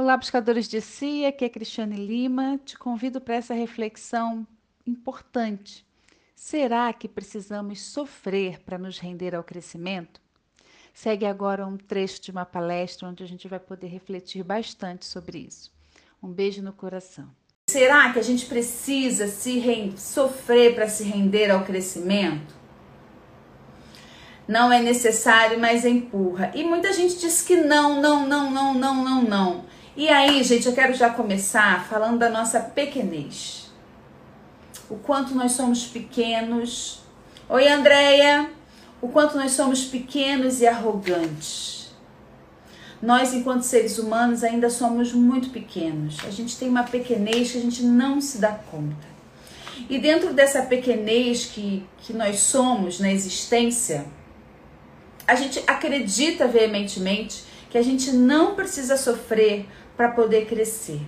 Olá, buscadores de si, aqui é Cristiane Lima. Te convido para essa reflexão importante. Será que precisamos sofrer para nos render ao crescimento? Segue agora um trecho de uma palestra onde a gente vai poder refletir bastante sobre isso. Um beijo no coração. Será que a gente precisa se sofrer para se render ao crescimento? Não é necessário, mas empurra. E muita gente diz que não, não, não, não, não, não, não. E aí, gente, eu quero já começar falando da nossa pequenez. O quanto nós somos pequenos. Oi, Andréia. O quanto nós somos pequenos e arrogantes. Nós, enquanto seres humanos, ainda somos muito pequenos. A gente tem uma pequenez que a gente não se dá conta. E dentro dessa pequenez que, que nós somos na existência, a gente acredita veementemente que a gente não precisa sofrer para poder crescer.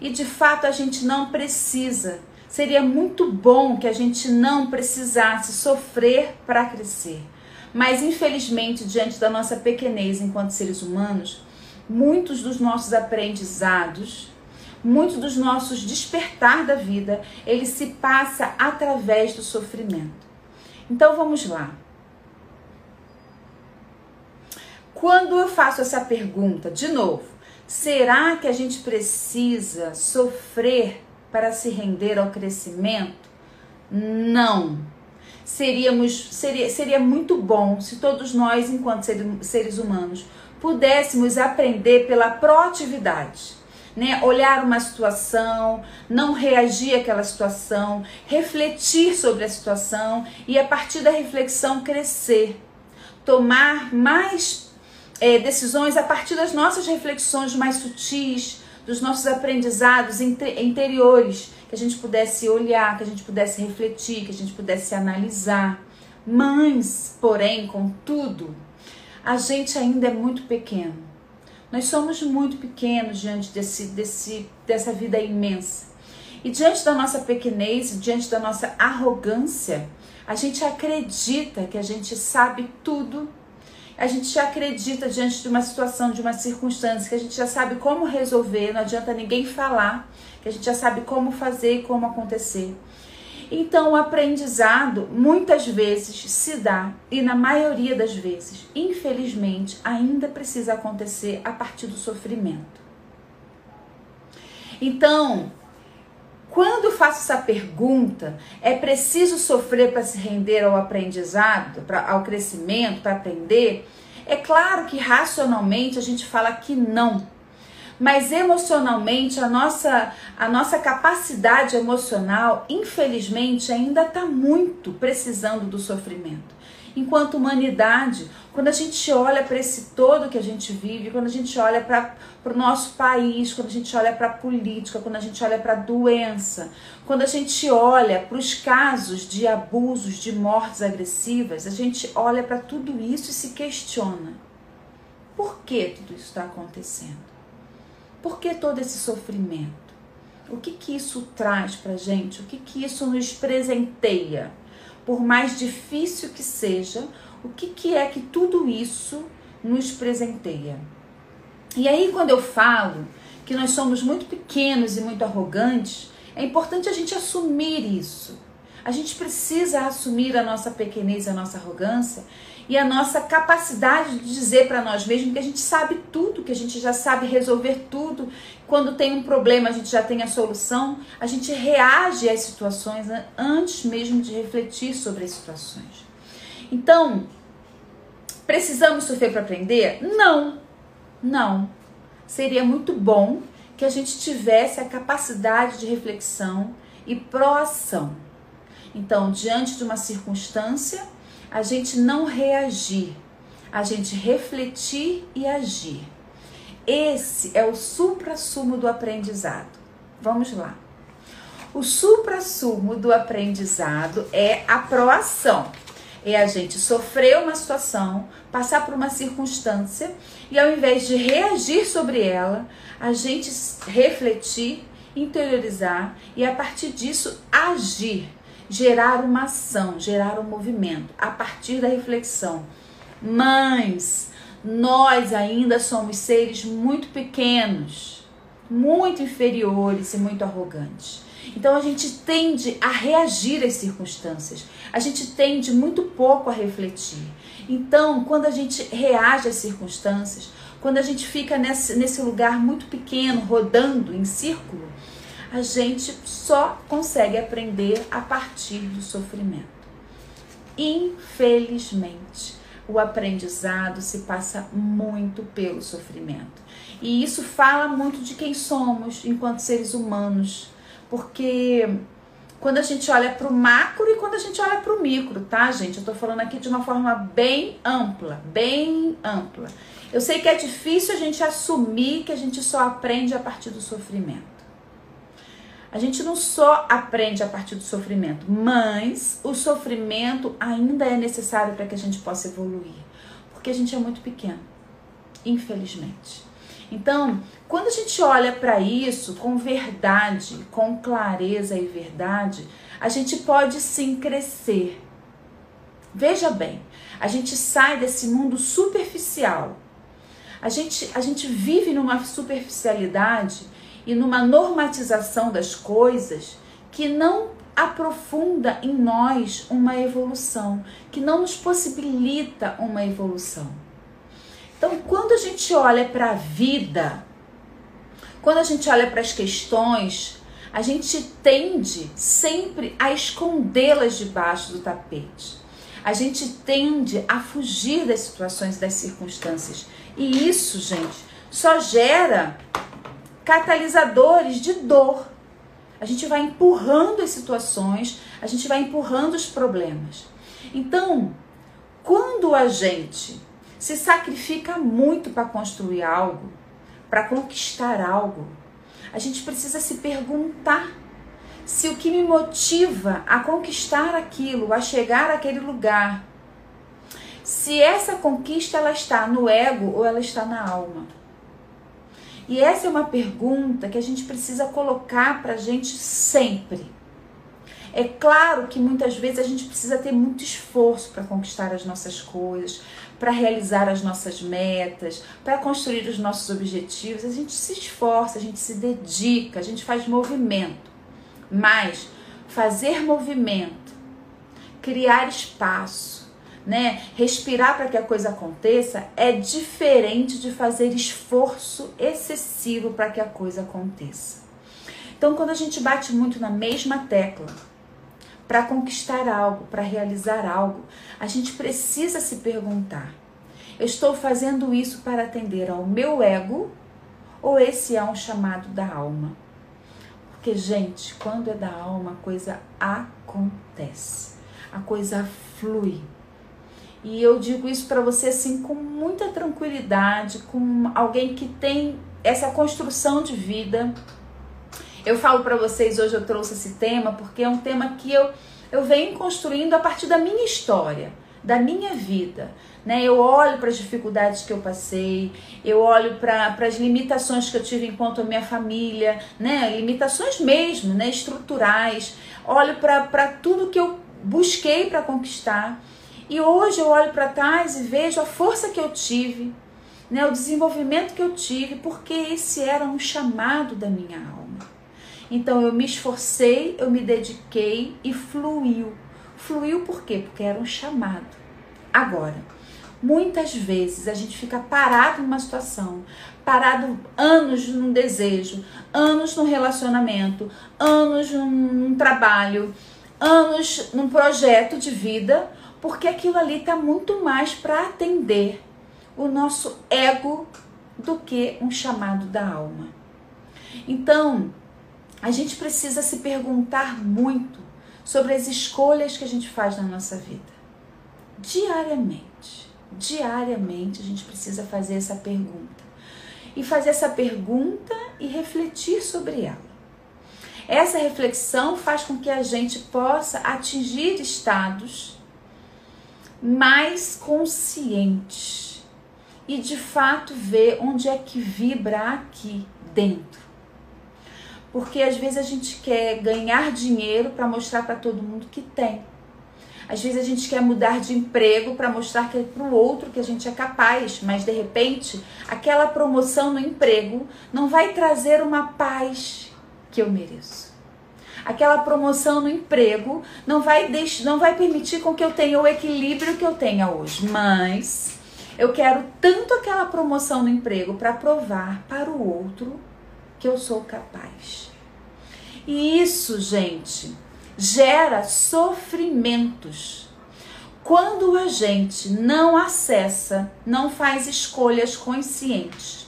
E de fato a gente não precisa. Seria muito bom que a gente não precisasse sofrer para crescer. Mas infelizmente, diante da nossa pequenez enquanto seres humanos, muitos dos nossos aprendizados, muitos dos nossos despertar da vida, ele se passa através do sofrimento. Então vamos lá. Quando eu faço essa pergunta, de novo, Será que a gente precisa sofrer para se render ao crescimento? Não. Seríamos, seria, seria muito bom se todos nós, enquanto seres humanos, pudéssemos aprender pela proatividade. Né? Olhar uma situação, não reagir àquela situação, refletir sobre a situação e a partir da reflexão crescer, tomar mais é, decisões a partir das nossas reflexões mais sutis, dos nossos aprendizados interiores, que a gente pudesse olhar, que a gente pudesse refletir, que a gente pudesse analisar. Mas, porém, contudo, a gente ainda é muito pequeno. Nós somos muito pequenos diante desse, desse, dessa vida imensa. E diante da nossa pequenez, diante da nossa arrogância, a gente acredita que a gente sabe tudo a gente já acredita diante de uma situação, de uma circunstância, que a gente já sabe como resolver, não adianta ninguém falar, que a gente já sabe como fazer e como acontecer. Então, o aprendizado muitas vezes se dá, e na maioria das vezes, infelizmente, ainda precisa acontecer a partir do sofrimento. Então, quando faço essa pergunta, é preciso sofrer para se render ao aprendizado, pra, ao crescimento, para aprender? É claro que racionalmente a gente fala que não. Mas emocionalmente, a nossa, a nossa capacidade emocional, infelizmente, ainda está muito precisando do sofrimento enquanto humanidade, quando a gente olha para esse todo que a gente vive, quando a gente olha para o nosso país, quando a gente olha para a política, quando a gente olha para a doença, quando a gente olha para os casos de abusos, de mortes agressivas, a gente olha para tudo isso e se questiona: por que tudo isso está acontecendo? Por que todo esse sofrimento? O que, que isso traz para gente? O que, que isso nos presenteia? Por mais difícil que seja, o que, que é que tudo isso nos presenteia. E aí, quando eu falo que nós somos muito pequenos e muito arrogantes, é importante a gente assumir isso. A gente precisa assumir a nossa pequenez, a nossa arrogância e a nossa capacidade de dizer para nós mesmos que a gente sabe tudo, que a gente já sabe resolver tudo. Quando tem um problema, a gente já tem a solução. A gente reage às situações né, antes mesmo de refletir sobre as situações. Então, precisamos sofrer para aprender? Não, não. Seria muito bom que a gente tivesse a capacidade de reflexão e proação. Então, diante de uma circunstância, a gente não reagir, a gente refletir e agir. Esse é o supra-sumo do aprendizado. Vamos lá. O supra-sumo do aprendizado é a proação. É a gente sofrer uma situação, passar por uma circunstância e ao invés de reagir sobre ela, a gente refletir, interiorizar e a partir disso agir gerar uma ação, gerar um movimento a partir da reflexão. Mas nós ainda somos seres muito pequenos. muito inferiores e muito arrogantes. Então a gente tende a reagir às circunstâncias, a gente tende muito pouco a refletir. Então, quando a gente reage às circunstâncias, quando a gente fica nesse, nesse lugar muito pequeno, rodando em círculo, a gente só consegue aprender a partir do sofrimento. Infelizmente, o aprendizado se passa muito pelo sofrimento. E isso fala muito de quem somos enquanto seres humanos, porque quando a gente olha para o macro e quando a gente olha para o micro, tá, gente? Eu estou falando aqui de uma forma bem ampla, bem ampla. Eu sei que é difícil a gente assumir que a gente só aprende a partir do sofrimento. A gente não só aprende a partir do sofrimento, mas o sofrimento ainda é necessário para que a gente possa evoluir, porque a gente é muito pequeno, infelizmente. Então, quando a gente olha para isso com verdade, com clareza e verdade, a gente pode sim crescer. Veja bem, a gente sai desse mundo superficial. A gente, a gente vive numa superficialidade e numa normatização das coisas que não aprofunda em nós uma evolução, que não nos possibilita uma evolução. Então, quando a gente olha para a vida, quando a gente olha para as questões, a gente tende sempre a escondê-las debaixo do tapete. A gente tende a fugir das situações, das circunstâncias. E isso, gente, só gera catalisadores de dor. A gente vai empurrando as situações, a gente vai empurrando os problemas. Então, quando a gente se sacrifica muito para construir algo, para conquistar algo, a gente precisa se perguntar se o que me motiva a conquistar aquilo, a chegar àquele lugar, se essa conquista ela está no ego ou ela está na alma. E essa é uma pergunta que a gente precisa colocar para a gente sempre. É claro que muitas vezes a gente precisa ter muito esforço para conquistar as nossas coisas, para realizar as nossas metas, para construir os nossos objetivos. A gente se esforça, a gente se dedica, a gente faz movimento. Mas fazer movimento, criar espaço, né? Respirar para que a coisa aconteça é diferente de fazer esforço excessivo para que a coisa aconteça. Então, quando a gente bate muito na mesma tecla para conquistar algo, para realizar algo, a gente precisa se perguntar: eu estou fazendo isso para atender ao meu ego ou esse é um chamado da alma? Porque, gente, quando é da alma, a coisa acontece, a coisa flui. E eu digo isso para você assim com muita tranquilidade, com alguém que tem essa construção de vida. Eu falo para vocês hoje eu trouxe esse tema porque é um tema que eu eu venho construindo a partir da minha história, da minha vida. Né? Eu olho para as dificuldades que eu passei, eu olho para as limitações que eu tive enquanto a minha família, né? limitações mesmo, né? estruturais. Olho para tudo que eu busquei para conquistar. E hoje eu olho para trás e vejo a força que eu tive, né, o desenvolvimento que eu tive, porque esse era um chamado da minha alma. Então eu me esforcei, eu me dediquei e fluiu. Fluiu por quê? Porque era um chamado. Agora, muitas vezes a gente fica parado numa situação, parado anos num desejo, anos num relacionamento, anos num, num trabalho, anos num projeto de vida porque aquilo ali está muito mais para atender o nosso ego do que um chamado da alma. Então, a gente precisa se perguntar muito sobre as escolhas que a gente faz na nossa vida. Diariamente, diariamente a gente precisa fazer essa pergunta. E fazer essa pergunta e refletir sobre ela. Essa reflexão faz com que a gente possa atingir estados mais consciente e de fato ver onde é que vibra aqui dentro. Porque às vezes a gente quer ganhar dinheiro para mostrar para todo mundo que tem. Às vezes a gente quer mudar de emprego para mostrar que é para o outro que a gente é capaz, mas de repente aquela promoção no emprego não vai trazer uma paz que eu mereço. Aquela promoção no emprego não vai, deix não vai permitir com que eu tenha o equilíbrio que eu tenha hoje, mas eu quero tanto aquela promoção no emprego para provar para o outro que eu sou capaz. E isso, gente, gera sofrimentos. Quando a gente não acessa, não faz escolhas conscientes,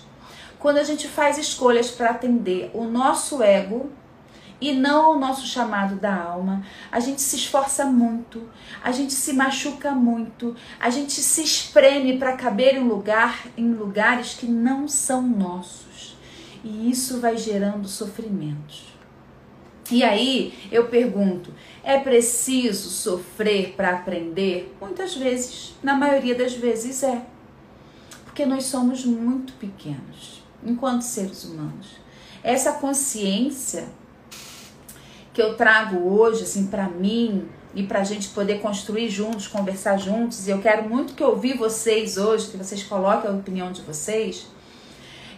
quando a gente faz escolhas para atender o nosso ego e não o nosso chamado da alma, a gente se esforça muito, a gente se machuca muito, a gente se espreme para caber em lugar em lugares que não são nossos. E isso vai gerando sofrimentos. E aí eu pergunto: é preciso sofrer para aprender? Muitas vezes, na maioria das vezes é. Porque nós somos muito pequenos enquanto seres humanos. Essa consciência que eu trago hoje, assim, para mim e para a gente poder construir juntos, conversar juntos, e eu quero muito que ouvir vocês hoje, que vocês coloquem a opinião de vocês.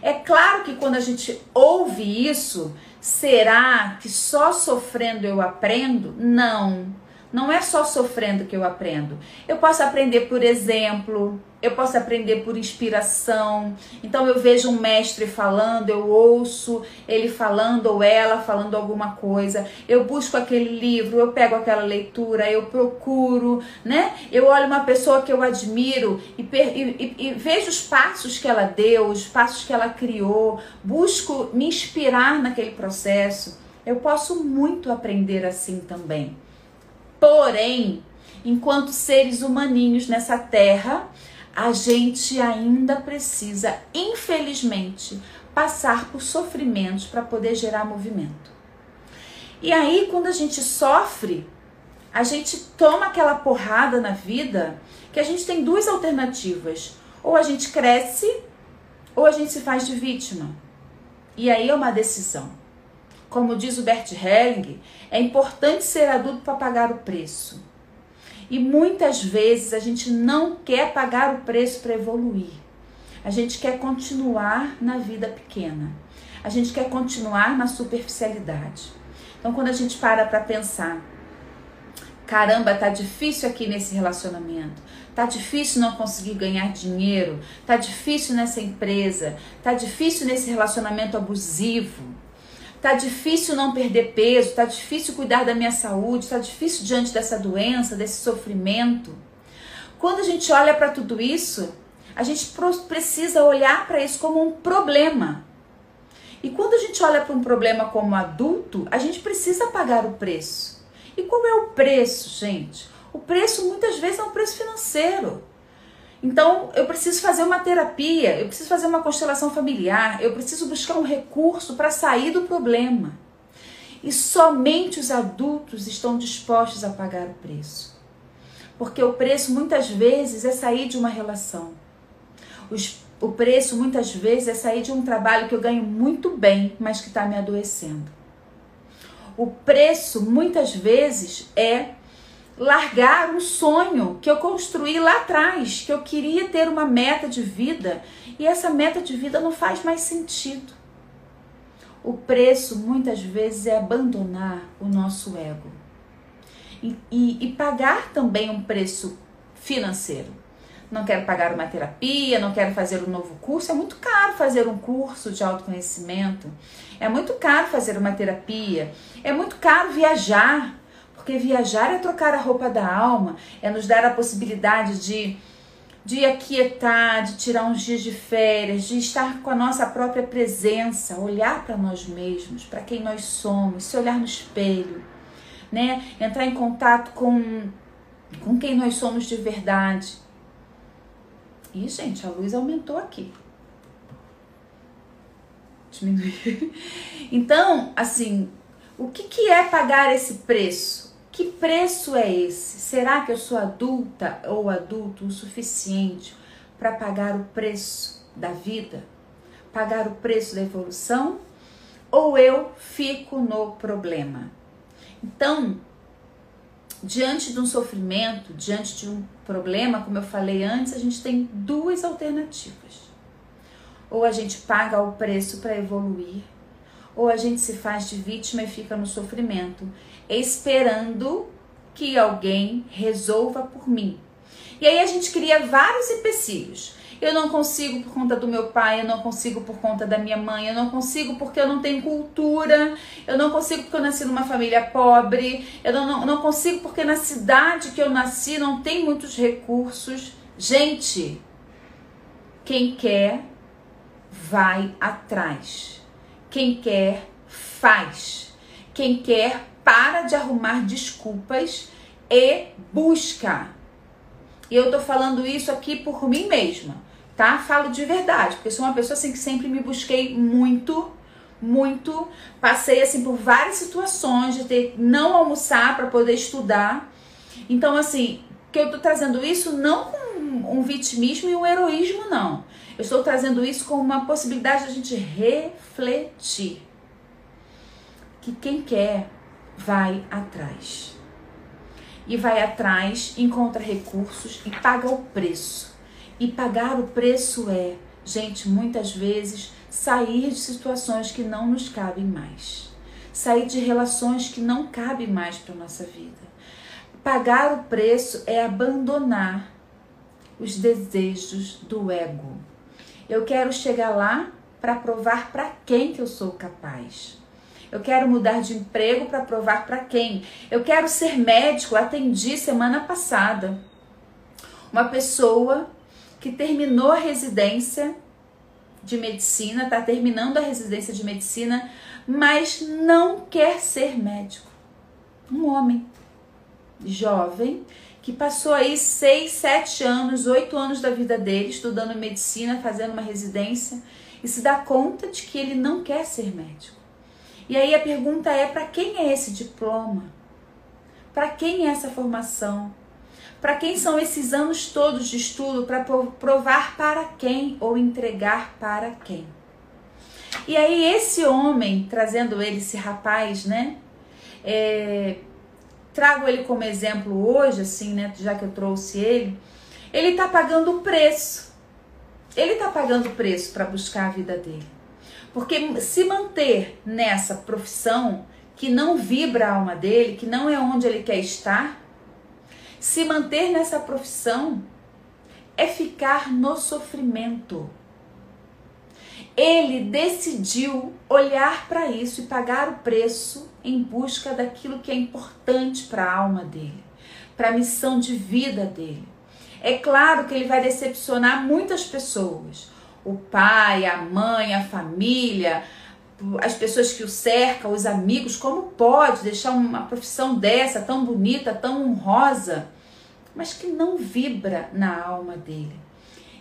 É claro que quando a gente ouve isso, Será que só sofrendo eu aprendo? Não. Não é só sofrendo que eu aprendo. Eu posso aprender por exemplo, eu posso aprender por inspiração. Então eu vejo um mestre falando, eu ouço ele falando ou ela falando alguma coisa. Eu busco aquele livro, eu pego aquela leitura, eu procuro, né? Eu olho uma pessoa que eu admiro e, e, e vejo os passos que ela deu, os passos que ela criou, busco me inspirar naquele processo. Eu posso muito aprender assim também. Porém, enquanto seres humaninhos nessa terra, a gente ainda precisa, infelizmente, passar por sofrimentos para poder gerar movimento. E aí, quando a gente sofre, a gente toma aquela porrada na vida que a gente tem duas alternativas. Ou a gente cresce, ou a gente se faz de vítima. E aí é uma decisão. Como diz o Bert Helling, é importante ser adulto para pagar o preço. E muitas vezes a gente não quer pagar o preço para evoluir. A gente quer continuar na vida pequena. A gente quer continuar na superficialidade. Então, quando a gente para para pensar, caramba, tá difícil aqui nesse relacionamento. Tá difícil não conseguir ganhar dinheiro, tá difícil nessa empresa, tá difícil nesse relacionamento abusivo. Tá difícil não perder peso, tá difícil cuidar da minha saúde, tá difícil diante dessa doença, desse sofrimento. Quando a gente olha para tudo isso, a gente precisa olhar para isso como um problema. E quando a gente olha para um problema como adulto, a gente precisa pagar o preço. E qual é o preço, gente? O preço muitas vezes é um preço financeiro. Então, eu preciso fazer uma terapia, eu preciso fazer uma constelação familiar, eu preciso buscar um recurso para sair do problema. E somente os adultos estão dispostos a pagar o preço. Porque o preço muitas vezes é sair de uma relação. Os, o preço muitas vezes é sair de um trabalho que eu ganho muito bem, mas que está me adoecendo. O preço muitas vezes é largar um sonho que eu construí lá atrás, que eu queria ter uma meta de vida e essa meta de vida não faz mais sentido. O preço muitas vezes é abandonar o nosso ego e, e, e pagar também um preço financeiro. Não quero pagar uma terapia, não quero fazer um novo curso. É muito caro fazer um curso de autoconhecimento. É muito caro fazer uma terapia. É muito caro viajar porque viajar é trocar a roupa da alma, é nos dar a possibilidade de, de aquietar, de tirar uns dias de férias, de estar com a nossa própria presença, olhar para nós mesmos, para quem nós somos, se olhar no espelho, né? Entrar em contato com, com quem nós somos de verdade. E, gente, a luz aumentou aqui. Diminuir. Então, assim, o que, que é pagar esse preço? Que preço é esse? Será que eu sou adulta ou adulto o suficiente para pagar o preço da vida? Pagar o preço da evolução? Ou eu fico no problema? Então, diante de um sofrimento, diante de um problema, como eu falei antes, a gente tem duas alternativas. Ou a gente paga o preço para evoluir, ou a gente se faz de vítima e fica no sofrimento, esperando que alguém resolva por mim. E aí a gente cria vários empecilhos. Eu não consigo por conta do meu pai, eu não consigo por conta da minha mãe, eu não consigo porque eu não tenho cultura, eu não consigo porque eu nasci numa família pobre, eu não, não, não consigo porque na cidade que eu nasci não tem muitos recursos. Gente, quem quer, vai atrás. Quem quer, faz. Quem quer, para de arrumar desculpas e busca. E eu tô falando isso aqui por mim mesma tá? Falo de verdade, porque sou uma pessoa assim que sempre me busquei muito, muito, passei assim por várias situações de ter não almoçar para poder estudar. Então assim, que eu tô trazendo isso não com um vitimismo e um heroísmo não. Eu estou trazendo isso como uma possibilidade de a gente refletir. Que quem quer vai atrás. E vai atrás, encontra recursos e paga o preço. E pagar o preço é, gente, muitas vezes sair de situações que não nos cabem mais. Sair de relações que não cabem mais para nossa vida. Pagar o preço é abandonar os desejos do ego. Eu quero chegar lá para provar para quem que eu sou capaz. Eu quero mudar de emprego para provar para quem. Eu quero ser médico. Atendi semana passada uma pessoa que terminou a residência de medicina, está terminando a residência de medicina, mas não quer ser médico. Um homem jovem que passou aí seis, sete anos, oito anos da vida dele estudando medicina, fazendo uma residência e se dá conta de que ele não quer ser médico. E aí a pergunta é: para quem é esse diploma? Para quem é essa formação? Para quem são esses anos todos de estudo? Para provar para quem ou entregar para quem? E aí, esse homem, trazendo ele, esse rapaz, né? É, trago ele como exemplo hoje, assim, né? Já que eu trouxe ele. Ele tá pagando o preço. Ele tá pagando o preço para buscar a vida dele. Porque se manter nessa profissão que não vibra a alma dele, que não é onde ele quer estar, se manter nessa profissão é ficar no sofrimento. Ele decidiu olhar para isso e pagar o preço em busca daquilo que é importante para a alma dele, para a missão de vida dele. É claro que ele vai decepcionar muitas pessoas. O pai, a mãe, a família, as pessoas que o cercam, os amigos, como pode deixar uma profissão dessa, tão bonita, tão honrosa, mas que não vibra na alma dele?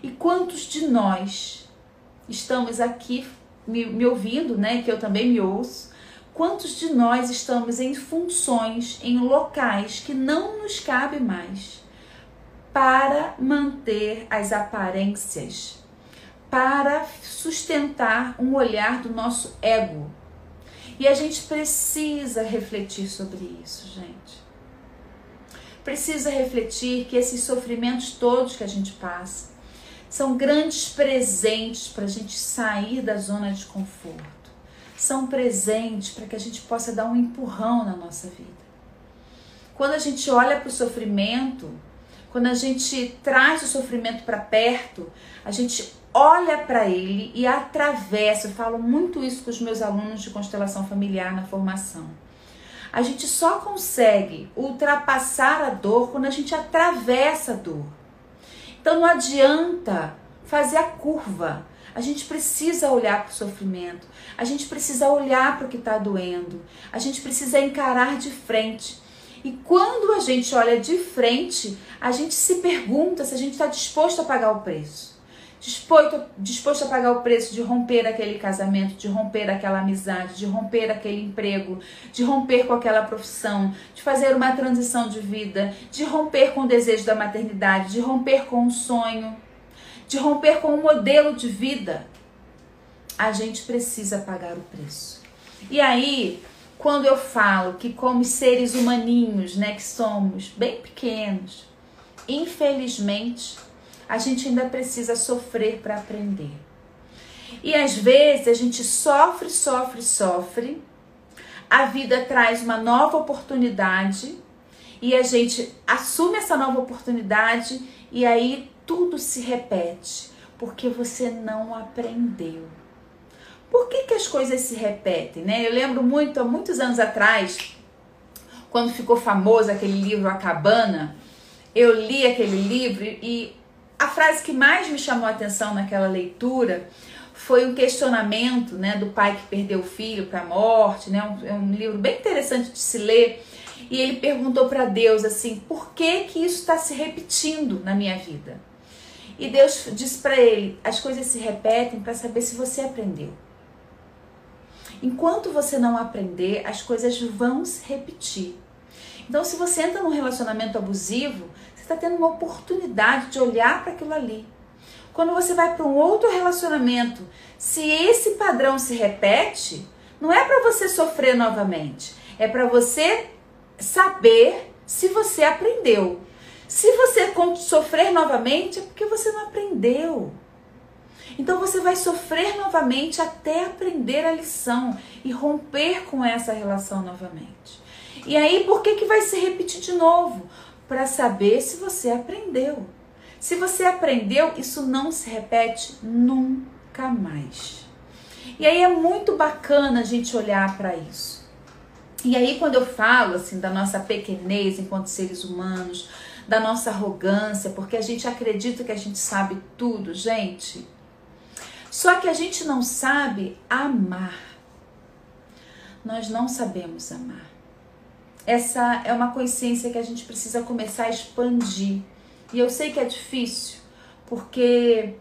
E quantos de nós estamos aqui me, me ouvindo, né? Que eu também me ouço. Quantos de nós estamos em funções, em locais que não nos cabe mais para manter as aparências, para sustentar um olhar do nosso ego. E a gente precisa refletir sobre isso, gente. Precisa refletir que esses sofrimentos todos que a gente passa são grandes presentes para a gente sair da zona de conforto. São presentes para que a gente possa dar um empurrão na nossa vida. Quando a gente olha para o sofrimento, quando a gente traz o sofrimento para perto, a gente olha para ele e atravessa. Eu falo muito isso com os meus alunos de constelação familiar na formação. A gente só consegue ultrapassar a dor quando a gente atravessa a dor. Então não adianta fazer a curva. A gente precisa olhar para o sofrimento. A gente precisa olhar para o que está doendo. A gente precisa encarar de frente. E quando a gente olha de frente, a gente se pergunta se a gente está disposto a pagar o preço disposto, disposto a pagar o preço de romper aquele casamento, de romper aquela amizade, de romper aquele emprego, de romper com aquela profissão, de fazer uma transição de vida, de romper com o desejo da maternidade, de romper com um sonho, de romper com um modelo de vida, a gente precisa pagar o preço. E aí, quando eu falo que como seres humaninhos, né, que somos bem pequenos, infelizmente, a gente ainda precisa sofrer para aprender. E às vezes a gente sofre, sofre, sofre. A vida traz uma nova oportunidade e a gente assume essa nova oportunidade e aí tudo se repete, porque você não aprendeu. Por que, que as coisas se repetem, né? Eu lembro muito, há muitos anos atrás, quando ficou famoso aquele livro A Cabana, eu li aquele livro e a frase que mais me chamou a atenção naquela leitura foi um questionamento né, do pai que perdeu o filho para a morte, né? Um, é um livro bem interessante de se ler. E ele perguntou para Deus assim: por que que isso está se repetindo na minha vida? E Deus disse para ele: as coisas se repetem para saber se você aprendeu. Enquanto você não aprender, as coisas vão se repetir. Então, se você entra num relacionamento abusivo, está tendo uma oportunidade de olhar para aquilo ali. Quando você vai para um outro relacionamento, se esse padrão se repete, não é para você sofrer novamente, é para você saber se você aprendeu. Se você sofrer novamente, é porque você não aprendeu. Então você vai sofrer novamente até aprender a lição e romper com essa relação novamente. E aí, por que, que vai se repetir de novo? Para saber se você aprendeu. Se você aprendeu, isso não se repete nunca mais. E aí é muito bacana a gente olhar para isso. E aí, quando eu falo assim da nossa pequenez enquanto seres humanos, da nossa arrogância, porque a gente acredita que a gente sabe tudo, gente. Só que a gente não sabe amar. Nós não sabemos amar. Essa é uma consciência que a gente precisa começar a expandir. E eu sei que é difícil, porque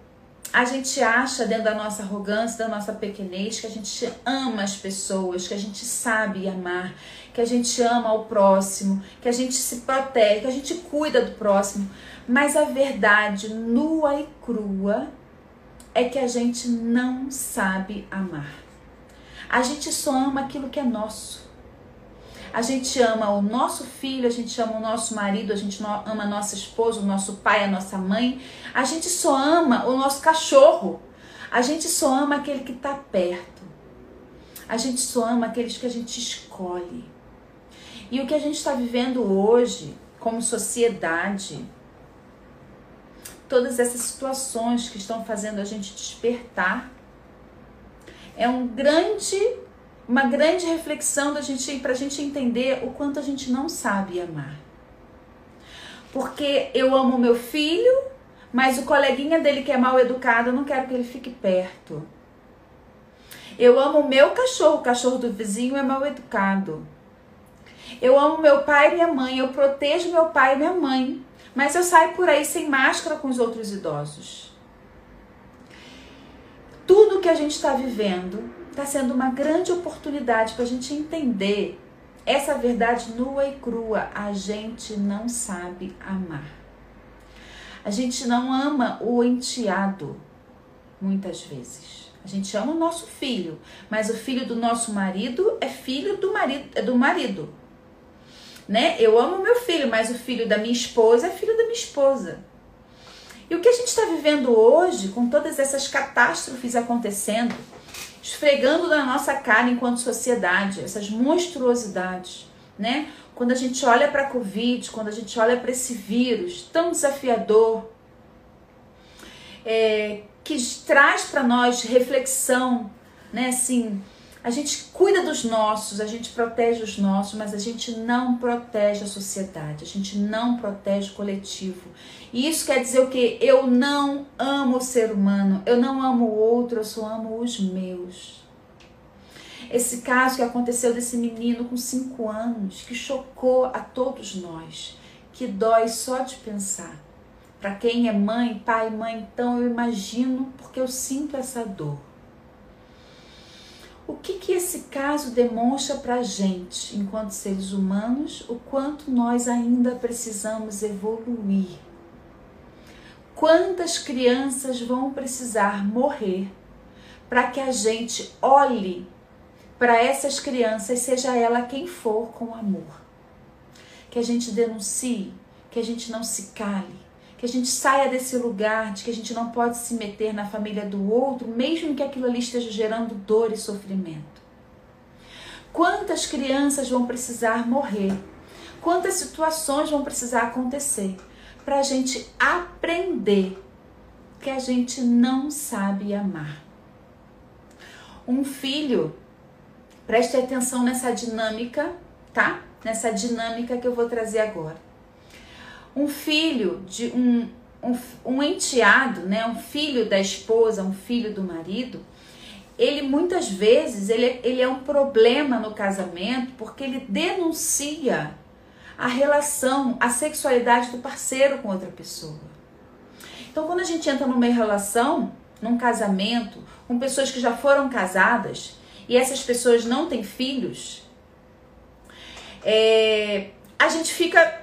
a gente acha dentro da nossa arrogância, da nossa pequenez, que a gente ama as pessoas, que a gente sabe amar, que a gente ama o próximo, que a gente se protege, que a gente cuida do próximo. Mas a verdade nua e crua é que a gente não sabe amar. A gente só ama aquilo que é nosso. A gente ama o nosso filho, a gente ama o nosso marido, a gente ama a nossa esposa, o nosso pai, a nossa mãe. A gente só ama o nosso cachorro. A gente só ama aquele que está perto. A gente só ama aqueles que a gente escolhe. E o que a gente está vivendo hoje, como sociedade, todas essas situações que estão fazendo a gente despertar, é um grande uma grande reflexão da gente para a gente entender o quanto a gente não sabe amar. Porque eu amo meu filho, mas o coleguinha dele que é mal educado, eu não quero que ele fique perto. Eu amo o meu cachorro, o cachorro do vizinho é mal educado. Eu amo meu pai e minha mãe, eu protejo meu pai e minha mãe, mas eu saio por aí sem máscara com os outros idosos. Tudo que a gente está vivendo está sendo uma grande oportunidade para a gente entender essa verdade nua e crua. A gente não sabe amar. A gente não ama o enteado, muitas vezes. A gente ama o nosso filho, mas o filho do nosso marido é filho do marido, é do marido. Né? Eu amo meu filho, mas o filho da minha esposa é filho da minha esposa. E o que a gente está vivendo hoje, com todas essas catástrofes acontecendo, esfregando na nossa cara enquanto sociedade, essas monstruosidades, né? Quando a gente olha para a Covid, quando a gente olha para esse vírus tão desafiador, é, que traz para nós reflexão, né? Assim, a gente cuida dos nossos, a gente protege os nossos, mas a gente não protege a sociedade, a gente não protege o coletivo. E isso quer dizer o quê? Eu não amo o ser humano, eu não amo o outro, eu só amo os meus. Esse caso que aconteceu desse menino com 5 anos, que chocou a todos nós, que dói só de pensar. Para quem é mãe, pai, mãe, então eu imagino porque eu sinto essa dor. O que, que esse caso demonstra para a gente, enquanto seres humanos, o quanto nós ainda precisamos evoluir? Quantas crianças vão precisar morrer para que a gente olhe para essas crianças, seja ela quem for, com amor. Que a gente denuncie, que a gente não se cale, que a gente saia desse lugar de que a gente não pode se meter na família do outro, mesmo que aquilo ali esteja gerando dor e sofrimento. Quantas crianças vão precisar morrer? Quantas situações vão precisar acontecer para a gente aprender que a gente não sabe amar? Um filho, preste atenção nessa dinâmica, tá? Nessa dinâmica que eu vou trazer agora. Um filho de um, um, um enteado, né? Um filho da esposa, um filho do marido, ele muitas vezes ele, ele é um problema no casamento porque ele denuncia a relação, a sexualidade do parceiro com outra pessoa. Então, quando a gente entra numa relação, num casamento, com pessoas que já foram casadas e essas pessoas não têm filhos, é, a gente fica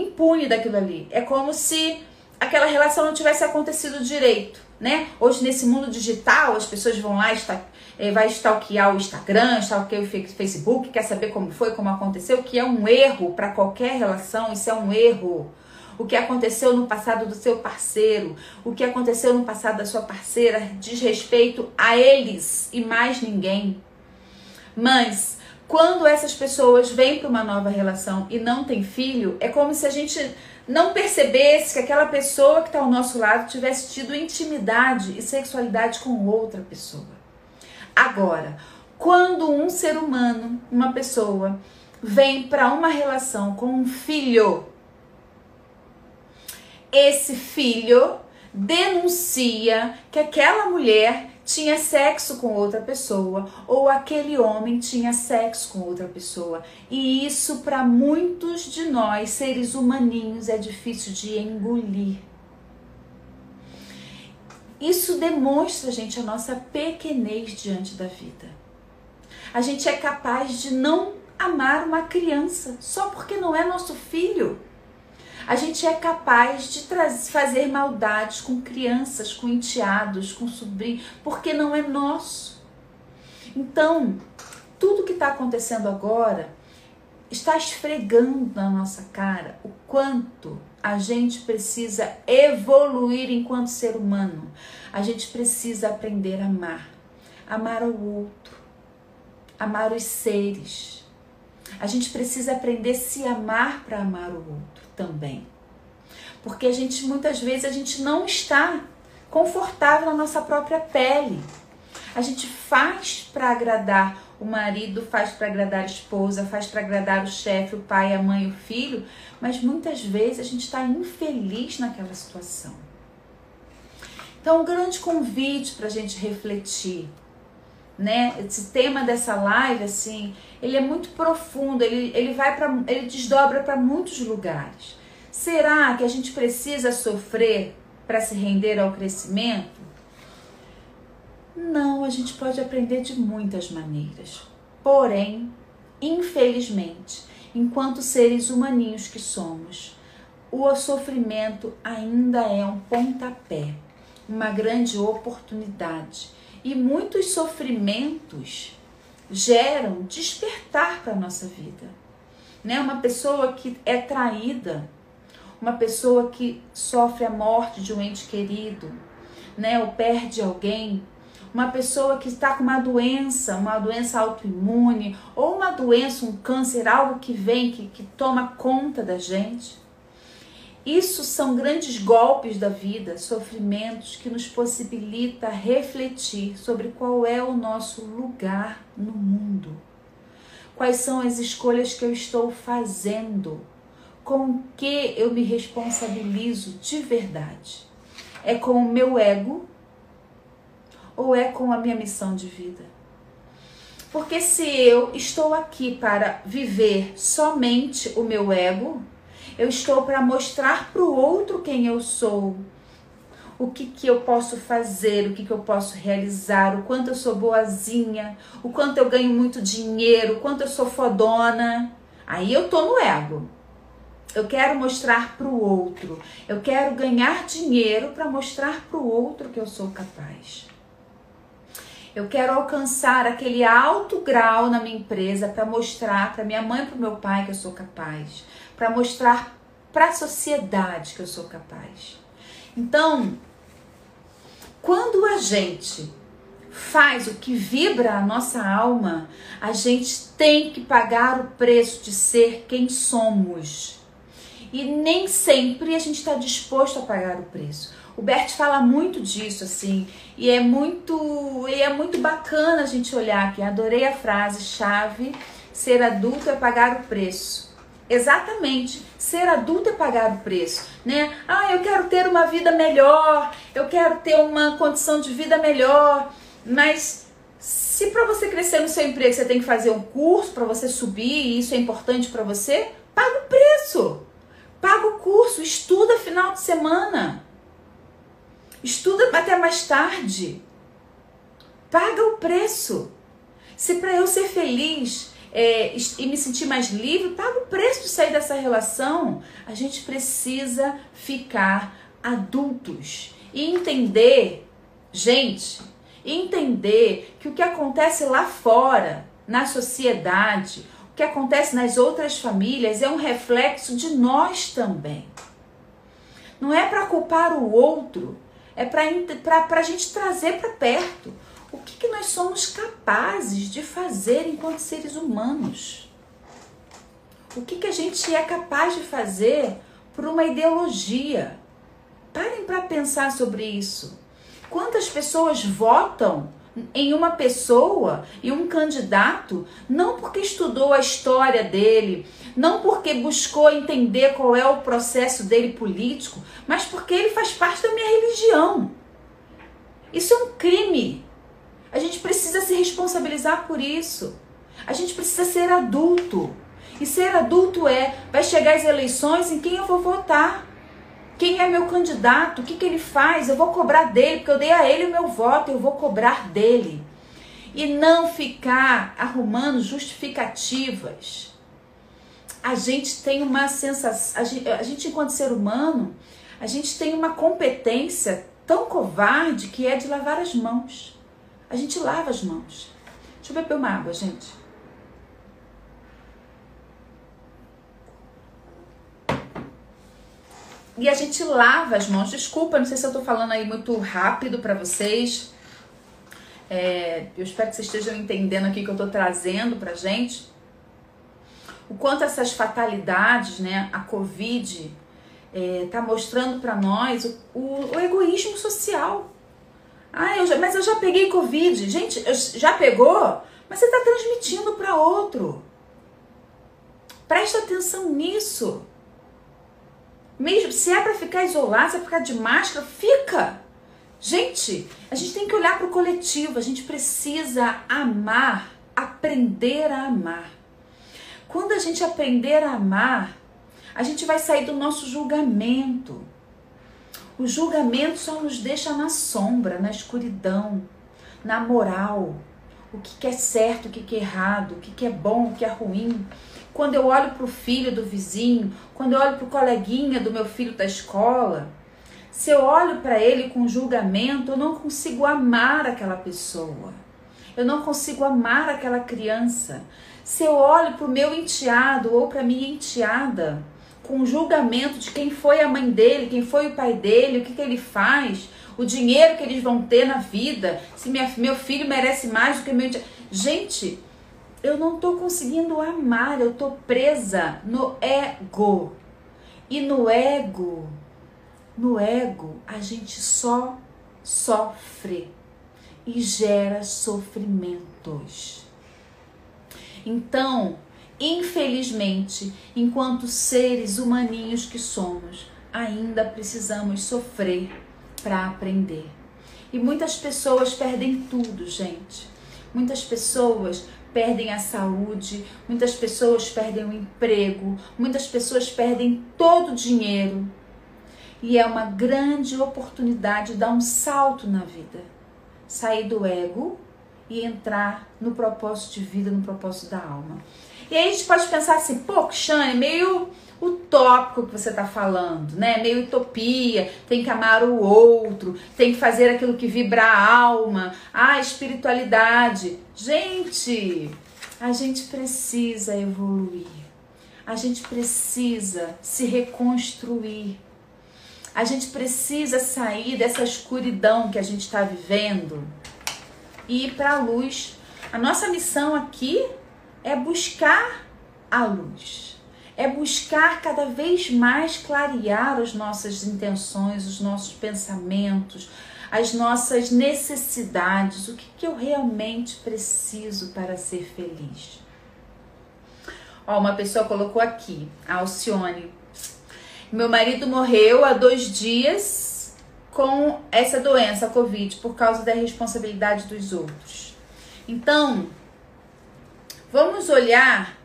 impune daquilo ali. É como se aquela relação não tivesse acontecido direito né? Hoje nesse mundo digital, as pessoas vão lá, está, é, vai stalkear o Instagram, stalkear o Facebook, quer saber como foi, como aconteceu, que é um erro para qualquer relação, isso é um erro. O que aconteceu no passado do seu parceiro, o que aconteceu no passado da sua parceira diz respeito a eles e mais ninguém. Mas quando essas pessoas vêm para uma nova relação e não têm filho, é como se a gente não percebesse que aquela pessoa que está ao nosso lado tivesse tido intimidade e sexualidade com outra pessoa. Agora, quando um ser humano, uma pessoa, vem para uma relação com um filho, esse filho denuncia que aquela mulher tinha sexo com outra pessoa ou aquele homem tinha sexo com outra pessoa. E isso para muitos de nós, seres humaninhos, é difícil de engolir. Isso demonstra, gente, a nossa pequenez diante da vida. A gente é capaz de não amar uma criança só porque não é nosso filho a gente é capaz de fazer maldades com crianças, com enteados, com sobrinhos, porque não é nosso. Então, tudo que está acontecendo agora está esfregando na nossa cara o quanto a gente precisa evoluir enquanto ser humano. A gente precisa aprender a amar, amar o outro, amar os seres. A gente precisa aprender a se amar para amar o outro também. Porque a gente muitas vezes a gente não está confortável na nossa própria pele. A gente faz para agradar o marido, faz para agradar a esposa, faz para agradar o chefe, o pai, a mãe, o filho, mas muitas vezes a gente está infeliz naquela situação. Então, um grande convite para a gente refletir, né? Esse tema dessa live, assim, ele é muito profundo, ele, ele vai para, ele desdobra para muitos lugares. Será que a gente precisa sofrer para se render ao crescimento? Não, a gente pode aprender de muitas maneiras. Porém, infelizmente, enquanto seres humaninhos que somos, o sofrimento ainda é um pontapé, uma grande oportunidade. E muitos sofrimentos geram despertar para a nossa vida. Né? Uma pessoa que é traída, uma pessoa que sofre a morte de um ente querido, né? ou perde alguém, uma pessoa que está com uma doença, uma doença autoimune, ou uma doença, um câncer, algo que vem, que, que toma conta da gente. Isso são grandes golpes da vida, sofrimentos que nos possibilita refletir sobre qual é o nosso lugar no mundo. Quais são as escolhas que eu estou fazendo? Com que eu me responsabilizo de verdade? É com o meu ego ou é com a minha missão de vida? Porque se eu estou aqui para viver somente o meu ego, eu estou para mostrar para o outro quem eu sou, o que, que eu posso fazer, o que, que eu posso realizar, o quanto eu sou boazinha, o quanto eu ganho muito dinheiro, o quanto eu sou fodona. Aí eu tô no ego. Eu quero mostrar para o outro. Eu quero ganhar dinheiro para mostrar para o outro que eu sou capaz. Eu quero alcançar aquele alto grau na minha empresa para mostrar para minha mãe e para meu pai que eu sou capaz, para mostrar para a sociedade que eu sou capaz. Então, quando a gente faz o que vibra a nossa alma, a gente tem que pagar o preço de ser quem somos. E nem sempre a gente está disposto a pagar o preço. O Bert fala muito disso, assim, e é muito, e é muito bacana a gente olhar aqui. Adorei a frase chave: ser adulto é pagar o preço. Exatamente, ser adulto é pagar o preço, né? Ah, eu quero ter uma vida melhor, eu quero ter uma condição de vida melhor, mas se para você crescer no seu emprego você tem que fazer um curso para você subir e isso é importante para você, paga o preço. Paga o curso, estuda final de semana. Estuda até mais tarde. Paga o preço. Se para eu ser feliz é, e me sentir mais livre, paga o preço de sair dessa relação. A gente precisa ficar adultos e entender, gente, entender que o que acontece lá fora, na sociedade, o que acontece nas outras famílias é um reflexo de nós também. Não é para culpar o outro, é para a gente trazer para perto o que, que nós somos capazes de fazer enquanto seres humanos. O que, que a gente é capaz de fazer por uma ideologia. Parem para pensar sobre isso. Quantas pessoas votam em uma pessoa e um candidato não porque estudou a história dele, não porque buscou entender qual é o processo dele político, mas porque ele faz parte da minha religião. Isso é um crime. A gente precisa se responsabilizar por isso. A gente precisa ser adulto. E ser adulto é, vai chegar as eleições em quem eu vou votar. Quem é meu candidato? O que, que ele faz? Eu vou cobrar dele, porque eu dei a ele o meu voto, eu vou cobrar dele. E não ficar arrumando justificativas. A gente tem uma sensação, a gente, a gente enquanto ser humano, a gente tem uma competência tão covarde que é de lavar as mãos. A gente lava as mãos. Deixa eu beber uma água, gente. E a gente lava as mãos. Desculpa, não sei se eu tô falando aí muito rápido para vocês. É, eu espero que vocês estejam entendendo aqui que eu tô trazendo pra gente. O quanto essas fatalidades, né, a Covid, é, tá mostrando para nós o, o, o, egoísmo social. Ah, eu já, mas eu já peguei Covid. Gente, já pegou? Mas você está transmitindo para outro. Presta atenção nisso. Mesmo se é para ficar isolado, se é para ficar de máscara, fica. Gente, a gente tem que olhar para o coletivo, a gente precisa amar, aprender a amar. Quando a gente aprender a amar, a gente vai sair do nosso julgamento. O julgamento só nos deixa na sombra, na escuridão, na moral. O que, é certo, o que, é errado, o que é bom, o que é ruim quando eu olho para o filho do vizinho, quando eu olho para o coleguinha do meu filho da escola, se eu olho para ele com julgamento, eu não consigo amar aquela pessoa. Eu não consigo amar aquela criança. Se eu olho para o meu enteado ou para minha enteada com julgamento de quem foi a mãe dele, quem foi o pai dele, o que, que ele faz, o dinheiro que eles vão ter na vida, se minha, meu filho merece mais do que meu. Gente, eu não estou conseguindo amar, eu estou presa no ego. E no ego, no ego, a gente só sofre e gera sofrimentos. Então, infelizmente, enquanto seres humaninhos que somos, ainda precisamos sofrer para aprender. E muitas pessoas perdem tudo, gente. Muitas pessoas perdem a saúde, muitas pessoas perdem o emprego, muitas pessoas perdem todo o dinheiro. E é uma grande oportunidade dar um salto na vida. Sair do ego e entrar no propósito de vida, no propósito da alma. E aí a gente pode pensar assim, pô, Xane, meio utópico que você está falando, né? Meio utopia, tem que amar o outro, tem que fazer aquilo que vibra a alma, a espiritualidade. Gente, a gente precisa evoluir. A gente precisa se reconstruir. A gente precisa sair dessa escuridão que a gente está vivendo e ir para a luz. A nossa missão aqui é buscar a luz é buscar cada vez mais clarear as nossas intenções, os nossos pensamentos, as nossas necessidades, o que, que eu realmente preciso para ser feliz. Ó, uma pessoa colocou aqui, Alcione. Meu marido morreu há dois dias com essa doença, a Covid, por causa da responsabilidade dos outros. Então, vamos olhar.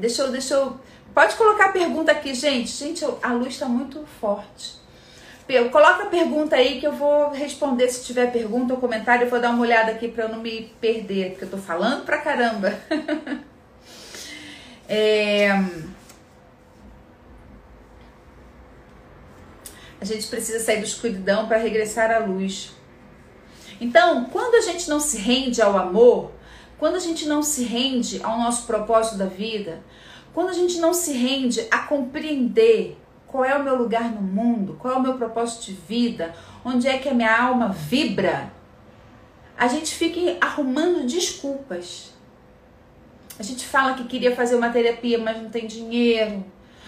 Deixa eu, deixa eu Pode colocar a pergunta aqui, gente. Gente, a luz está muito forte. Coloca a pergunta aí que eu vou responder se tiver pergunta ou comentário. Eu vou dar uma olhada aqui para eu não me perder, porque eu tô falando pra caramba. é... A gente precisa sair da escuridão para regressar à luz. Então, quando a gente não se rende ao amor, quando a gente não se rende ao nosso propósito da vida, quando a gente não se rende a compreender qual é o meu lugar no mundo, qual é o meu propósito de vida, onde é que a minha alma vibra, a gente fica arrumando desculpas. A gente fala que queria fazer uma terapia, mas não tem dinheiro.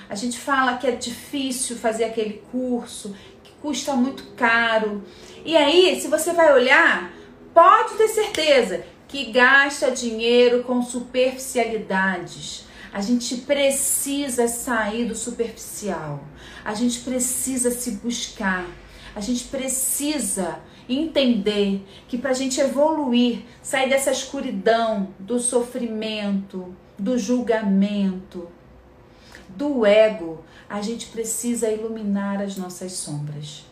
A gente fala que é difícil fazer aquele curso, que custa muito caro. E aí, se você vai olhar, pode ter certeza que gasta dinheiro com superficialidades a gente precisa sair do superficial. A gente precisa se buscar. A gente precisa entender que para a gente evoluir, sair dessa escuridão do sofrimento, do julgamento, do ego, a gente precisa iluminar as nossas sombras.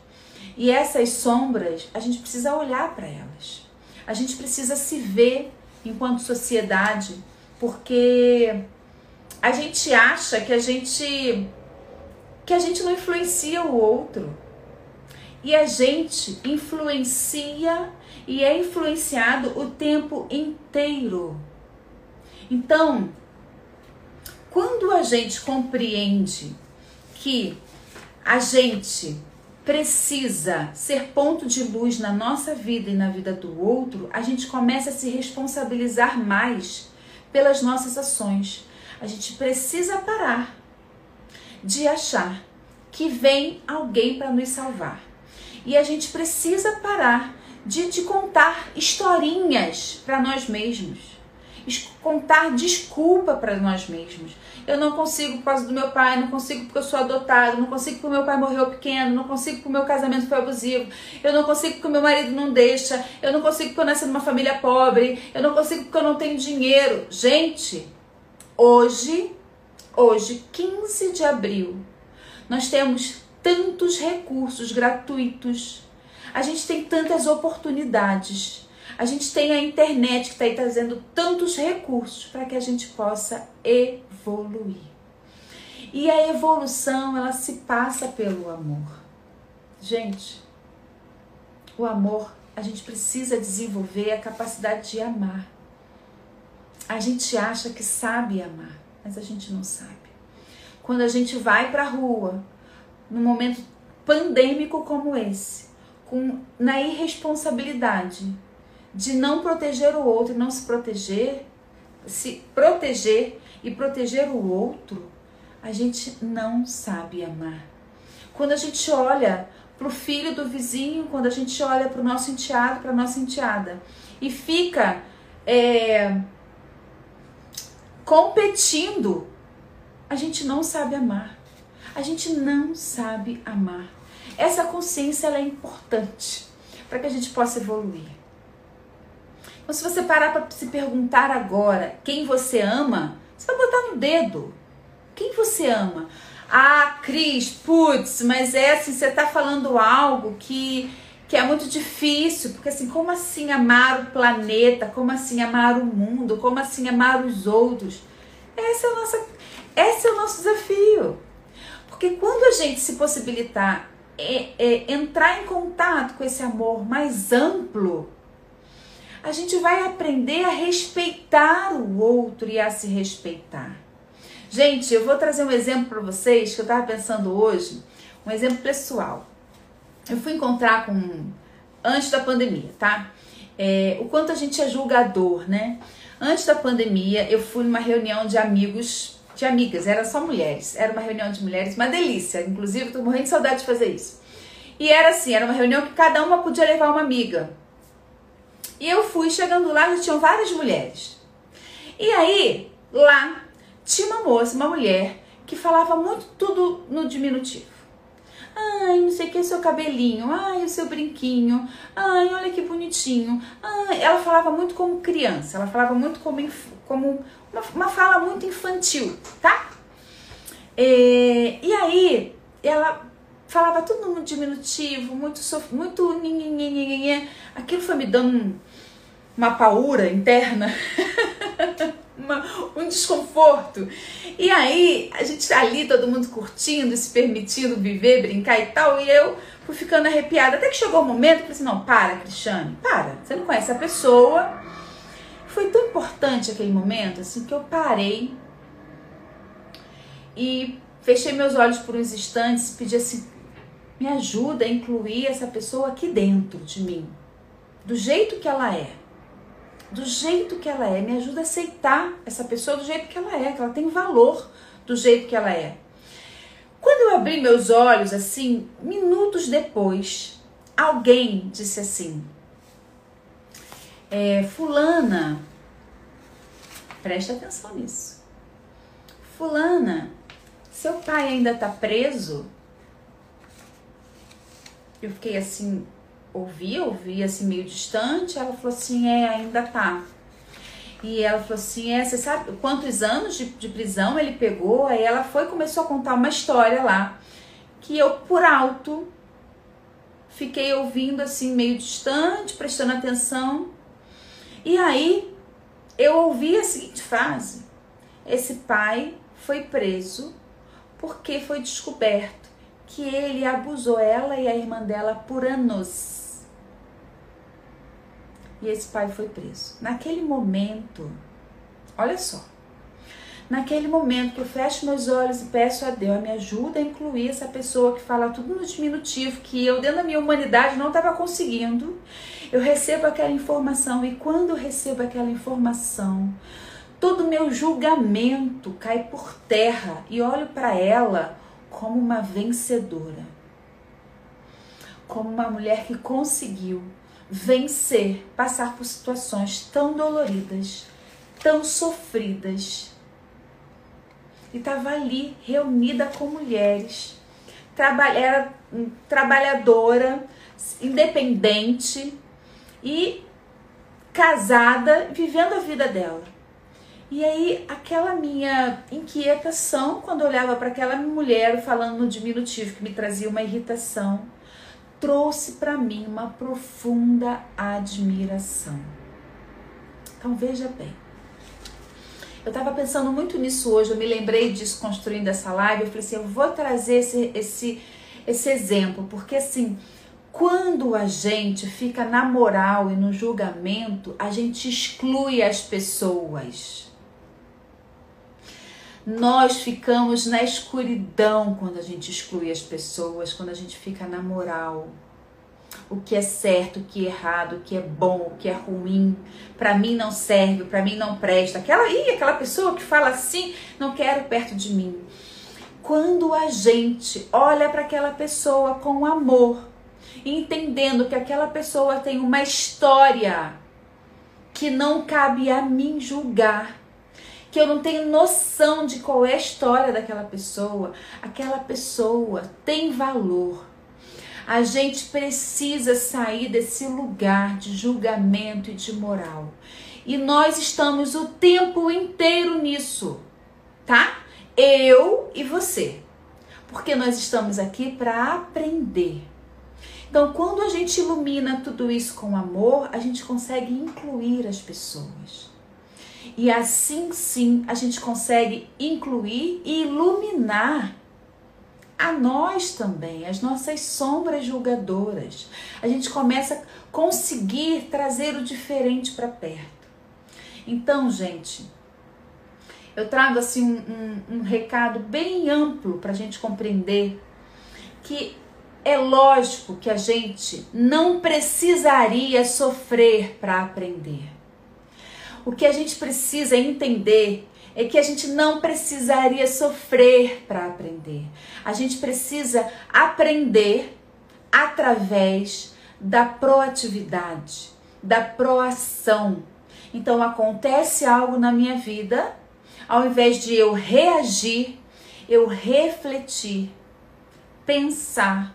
E essas sombras, a gente precisa olhar para elas. A gente precisa se ver enquanto sociedade, porque a gente acha que a gente que a gente não influencia o outro. E a gente influencia e é influenciado o tempo inteiro. Então, quando a gente compreende que a gente precisa ser ponto de luz na nossa vida e na vida do outro, a gente começa a se responsabilizar mais pelas nossas ações. A gente precisa parar de achar que vem alguém para nos salvar. E a gente precisa parar de, de contar historinhas para nós mesmos. Contar desculpa para nós mesmos. Eu não consigo por causa do meu pai, não consigo porque eu sou adotado, não consigo porque meu pai morreu pequeno, não consigo porque meu casamento foi abusivo, eu não consigo porque meu marido não deixa, eu não consigo porque eu nasci numa família pobre, eu não consigo porque eu não tenho dinheiro. Gente, Hoje, hoje, 15 de abril, nós temos tantos recursos gratuitos. A gente tem tantas oportunidades. A gente tem a internet que está aí trazendo tantos recursos para que a gente possa evoluir. E a evolução, ela se passa pelo amor. Gente, o amor, a gente precisa desenvolver a capacidade de amar. A gente acha que sabe amar, mas a gente não sabe. Quando a gente vai para a rua, num momento pandêmico como esse, com na irresponsabilidade de não proteger o outro não se proteger, se proteger e proteger o outro, a gente não sabe amar. Quando a gente olha para o filho do vizinho, quando a gente olha para o nosso enteado, para a nossa enteada, e fica é, competindo, a gente não sabe amar. A gente não sabe amar. Essa consciência ela é importante para que a gente possa evoluir. Então, se você parar para se perguntar agora quem você ama, você vai botar no dedo. Quem você ama? Ah, Cris, putz, mas é assim, você está falando algo que que é muito difícil, porque assim, como assim amar o planeta? Como assim amar o mundo? Como assim amar os outros? Esse é o nosso, esse é o nosso desafio. Porque quando a gente se possibilitar é, é, entrar em contato com esse amor mais amplo, a gente vai aprender a respeitar o outro e a se respeitar. Gente, eu vou trazer um exemplo para vocês que eu estava pensando hoje, um exemplo pessoal. Eu fui encontrar com antes da pandemia, tá? É, o quanto a gente é julgador, né? Antes da pandemia, eu fui numa reunião de amigos, de amigas, era só mulheres. Era uma reunião de mulheres, uma delícia. Inclusive, tô morrendo de saudade de fazer isso. E era assim, era uma reunião que cada uma podia levar uma amiga. E eu fui chegando lá, já tinham várias mulheres. E aí, lá, tinha uma moça, uma mulher, que falava muito tudo no diminutivo. Ai, não sei o que, seu cabelinho. Ai, o seu brinquinho. Ai, olha que bonitinho. Ai, ela falava muito como criança. Ela falava muito como, como uma, uma fala muito infantil, tá? É, e aí, ela falava tudo no diminutivo, muito, muito aquilo foi me dando uma paura interna, uma, um desconforto. E aí, a gente tá ali, todo mundo curtindo, se permitindo viver, brincar e tal, e eu fui ficando arrepiada. Até que chegou o um momento falei assim, não, para, Cristiane, para, você não conhece a pessoa. Foi tão importante aquele momento, assim, que eu parei e fechei meus olhos por uns instantes e pedi assim, me ajuda a incluir essa pessoa aqui dentro de mim, do jeito que ela é. Do jeito que ela é, me ajuda a aceitar essa pessoa do jeito que ela é, que ela tem valor do jeito que ela é. Quando eu abri meus olhos, assim, minutos depois, alguém disse assim: é, Fulana, presta atenção nisso. Fulana, seu pai ainda tá preso? eu fiquei assim, ouvi, ouvi assim meio distante. Ela falou assim: é, ainda tá. E ela falou assim: é, você sabe quantos anos de, de prisão ele pegou? Aí ela foi e começou a contar uma história lá que eu, por alto, fiquei ouvindo assim meio distante, prestando atenção. E aí eu ouvi a seguinte frase: esse pai foi preso porque foi descoberto que ele abusou ela e a irmã dela por anos. E esse pai foi preso. Naquele momento, olha só. Naquele momento que eu fecho meus olhos e peço a Deus, me ajuda a incluir essa pessoa que fala tudo no diminutivo, que eu, dentro da minha humanidade, não estava conseguindo. Eu recebo aquela informação e quando eu recebo aquela informação, todo o meu julgamento cai por terra e olho para ela como uma vencedora, como uma mulher que conseguiu vencer, passar por situações tão doloridas, tão sofridas. E estava ali reunida com mulheres, era trabalhadora, independente e casada, vivendo a vida dela. E aí, aquela minha inquietação, quando eu olhava para aquela mulher falando no diminutivo, que me trazia uma irritação, trouxe para mim uma profunda admiração. Então, veja bem. Eu estava pensando muito nisso hoje, eu me lembrei disso construindo essa live. Eu falei assim: eu vou trazer esse, esse, esse exemplo, porque assim, quando a gente fica na moral e no julgamento, a gente exclui as pessoas. Nós ficamos na escuridão quando a gente exclui as pessoas, quando a gente fica na moral. O que é certo, o que é errado, o que é bom, o que é ruim, para mim não serve, para mim não presta. Aquela, ih, aquela pessoa que fala assim, não quero perto de mim. Quando a gente olha para aquela pessoa com amor, entendendo que aquela pessoa tem uma história que não cabe a mim julgar, que eu não tenho noção de qual é a história daquela pessoa, aquela pessoa tem valor. A gente precisa sair desse lugar de julgamento e de moral. E nós estamos o tempo inteiro nisso, tá? Eu e você. Porque nós estamos aqui para aprender. Então, quando a gente ilumina tudo isso com amor, a gente consegue incluir as pessoas. E assim sim a gente consegue incluir e iluminar a nós também, as nossas sombras julgadoras. A gente começa a conseguir trazer o diferente para perto. Então, gente, eu trago assim um, um, um recado bem amplo para a gente compreender que é lógico que a gente não precisaria sofrer para aprender. O que a gente precisa entender é que a gente não precisaria sofrer para aprender. A gente precisa aprender através da proatividade, da proação. Então acontece algo na minha vida, ao invés de eu reagir, eu refletir, pensar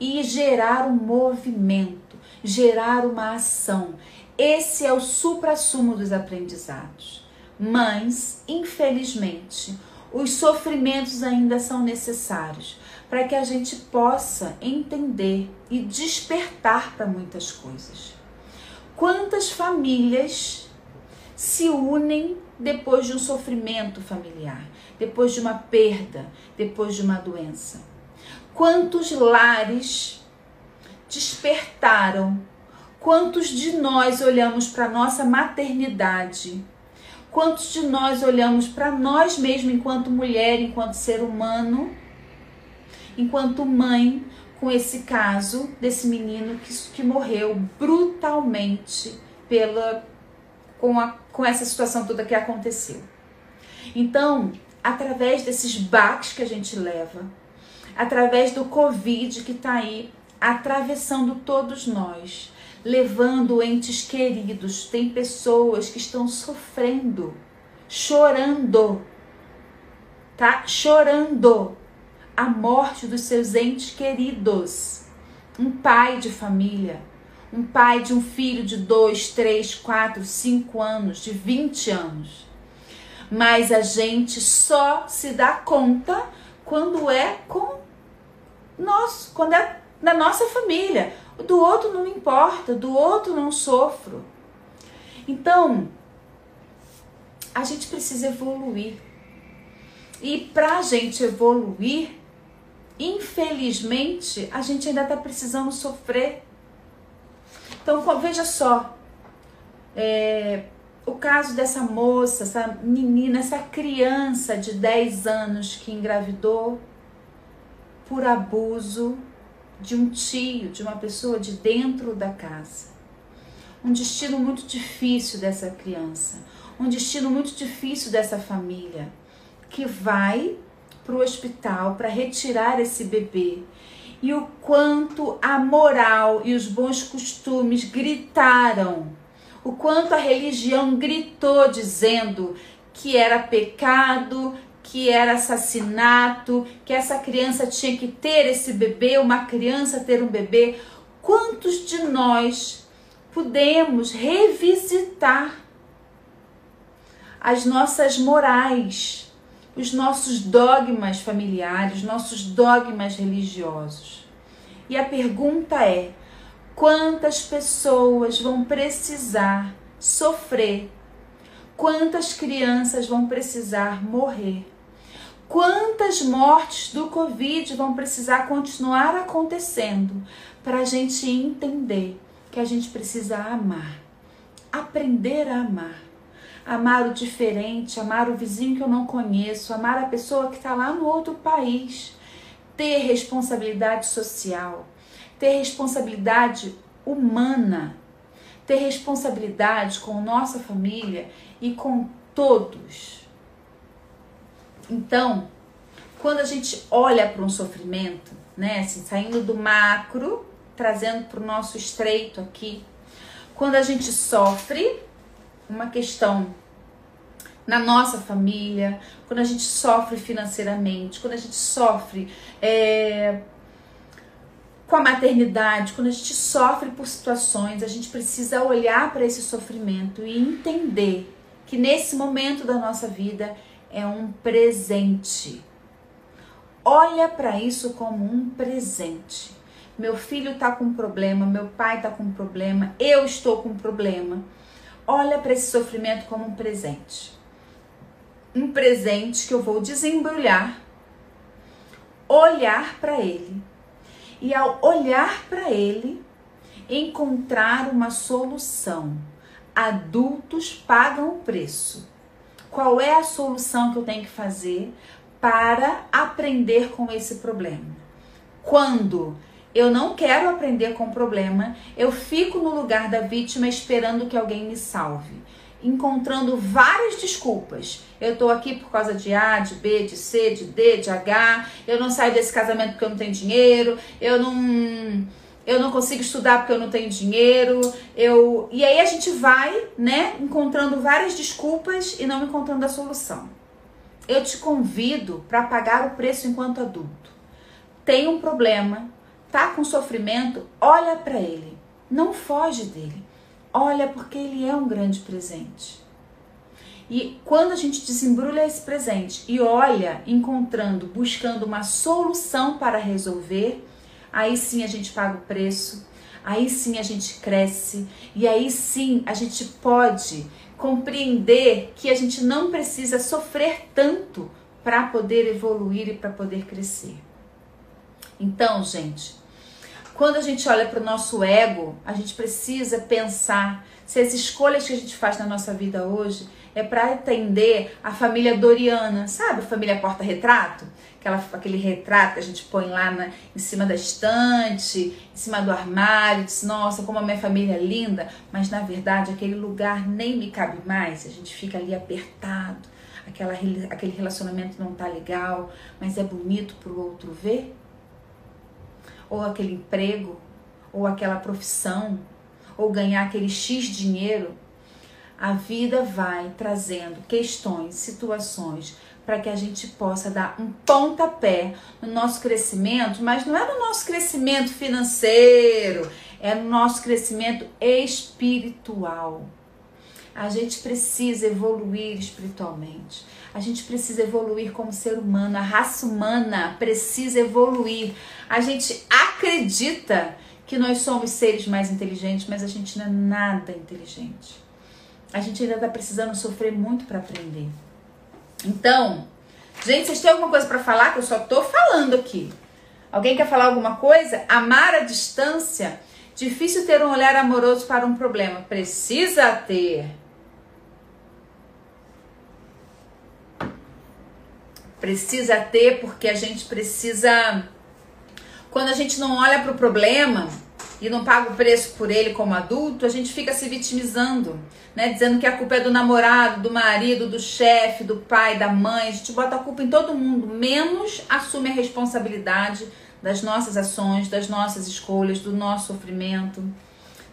e gerar um movimento, gerar uma ação. Esse é o supra-sumo dos aprendizados. Mas, infelizmente, os sofrimentos ainda são necessários para que a gente possa entender e despertar para muitas coisas. Quantas famílias se unem depois de um sofrimento familiar, depois de uma perda, depois de uma doença? Quantos lares despertaram? Quantos de nós olhamos para nossa maternidade? Quantos de nós olhamos para nós mesmos enquanto mulher, enquanto ser humano, enquanto mãe, com esse caso desse menino que, que morreu brutalmente pela com, a, com essa situação toda que aconteceu. Então, através desses baques que a gente leva, através do Covid que está aí atravessando todos nós, levando entes queridos. Tem pessoas que estão sofrendo, chorando, tá? Chorando a morte dos seus entes queridos. Um pai de família, um pai de um filho de dois, três, quatro, cinco anos, de 20 anos. Mas a gente só se dá conta quando é com nós, quando é na nossa família. Do outro não me importa, do outro não sofro. Então, a gente precisa evoluir. E para a gente evoluir, infelizmente, a gente ainda está precisando sofrer. Então, veja só, é, o caso dessa moça, essa menina, essa criança de 10 anos que engravidou por abuso de um tio, de uma pessoa de dentro da casa. Um destino muito difícil dessa criança, um destino muito difícil dessa família, que vai para o hospital para retirar esse bebê. E o quanto a moral e os bons costumes gritaram, o quanto a religião gritou dizendo que era pecado, que era assassinato, que essa criança tinha que ter esse bebê, uma criança ter um bebê. Quantos de nós podemos revisitar as nossas morais, os nossos dogmas familiares, nossos dogmas religiosos? E a pergunta é: quantas pessoas vão precisar sofrer? Quantas crianças vão precisar morrer? Quantas mortes do Covid vão precisar continuar acontecendo para a gente entender que a gente precisa amar, aprender a amar, amar o diferente, amar o vizinho que eu não conheço, amar a pessoa que está lá no outro país, ter responsabilidade social, ter responsabilidade humana, ter responsabilidade com nossa família e com todos então, quando a gente olha para um sofrimento, né, assim, saindo do macro, trazendo para o nosso estreito aqui, quando a gente sofre uma questão na nossa família, quando a gente sofre financeiramente, quando a gente sofre é, com a maternidade, quando a gente sofre por situações, a gente precisa olhar para esse sofrimento e entender que nesse momento da nossa vida é um presente. Olha para isso como um presente. meu filho está com problema, meu pai está com problema, eu estou com problema. Olha para esse sofrimento como um presente. Um presente que eu vou desembrulhar, olhar para ele. E ao olhar para ele, encontrar uma solução. Adultos pagam o preço. Qual é a solução que eu tenho que fazer para aprender com esse problema? Quando eu não quero aprender com o problema, eu fico no lugar da vítima esperando que alguém me salve, encontrando várias desculpas. Eu tô aqui por causa de A, de B, de C, de D, de H. Eu não saio desse casamento porque eu não tenho dinheiro. Eu não eu não consigo estudar porque eu não tenho dinheiro. Eu e aí a gente vai, né, encontrando várias desculpas e não encontrando a solução. Eu te convido para pagar o preço enquanto adulto. Tem um problema, tá com sofrimento, olha para ele. Não foge dele. Olha porque ele é um grande presente. E quando a gente desembrulha esse presente e olha, encontrando, buscando uma solução para resolver, aí sim a gente paga o preço, aí sim a gente cresce e aí sim a gente pode compreender que a gente não precisa sofrer tanto para poder evoluir e para poder crescer. Então, gente, quando a gente olha para o nosso ego, a gente precisa pensar se as escolhas que a gente faz na nossa vida hoje é para atender a família Doriana, sabe? A família porta-retrato? Aquela, aquele retrato que a gente põe lá na, em cima da estante, em cima do armário, diz, nossa, como a minha família é linda, mas na verdade aquele lugar nem me cabe mais, a gente fica ali apertado, aquela, aquele relacionamento não tá legal, mas é bonito para o outro ver? Ou aquele emprego, ou aquela profissão, ou ganhar aquele X dinheiro, a vida vai trazendo questões, situações para que a gente possa dar um pontapé no nosso crescimento, mas não é no nosso crescimento financeiro, é no nosso crescimento espiritual. A gente precisa evoluir espiritualmente. A gente precisa evoluir como ser humano. A raça humana precisa evoluir. A gente acredita que nós somos seres mais inteligentes, mas a gente não é nada inteligente. A gente ainda está precisando sofrer muito para aprender. Então, gente, vocês têm alguma coisa para falar que eu só tô falando aqui? Alguém quer falar alguma coisa? Amar a distância. Difícil ter um olhar amoroso para um problema. Precisa ter. Precisa ter porque a gente precisa quando a gente não olha para o problema e não paga o preço por ele como adulto, a gente fica se vitimizando, né? Dizendo que a culpa é do namorado, do marido, do chefe, do pai, da mãe. A gente bota a culpa em todo mundo, menos assume a responsabilidade das nossas ações, das nossas escolhas, do nosso sofrimento.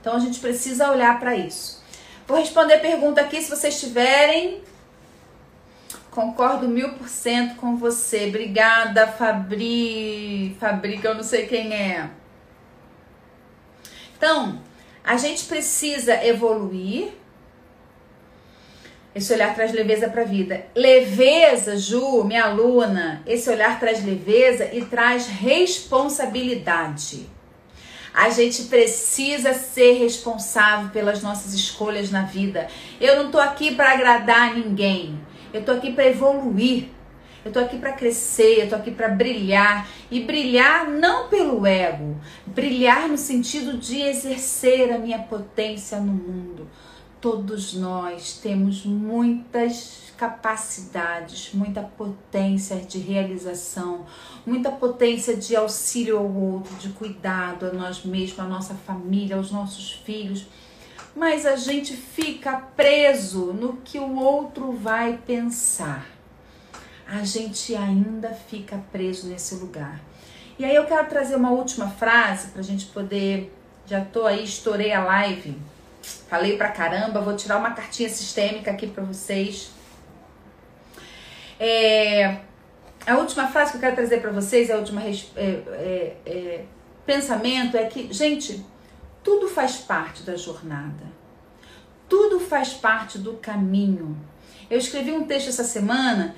Então a gente precisa olhar para isso. Vou responder a pergunta aqui se vocês tiverem. Concordo mil por cento com você. Obrigada, Fabri. Fabri, que eu não sei quem é. Então, a gente precisa evoluir. Esse olhar traz leveza para a vida. Leveza, Ju, minha aluna, esse olhar traz leveza e traz responsabilidade. A gente precisa ser responsável pelas nossas escolhas na vida. Eu não tô aqui para agradar ninguém. Eu tô aqui para evoluir. Eu tô aqui para crescer, eu tô aqui para brilhar e brilhar não pelo ego, brilhar no sentido de exercer a minha potência no mundo. Todos nós temos muitas capacidades, muita potência de realização, muita potência de auxílio ao outro, de cuidado a nós mesmos, à nossa família, aos nossos filhos mas a gente fica preso no que o outro vai pensar. A gente ainda fica preso nesse lugar. E aí eu quero trazer uma última frase para a gente poder. Já tô aí, estourei a live. Falei pra caramba, vou tirar uma cartinha sistêmica aqui para vocês. É, a última frase que eu quero trazer para vocês, a última é, é, é, pensamento é que, gente, tudo faz parte da jornada. Tudo faz parte do caminho. Eu escrevi um texto essa semana,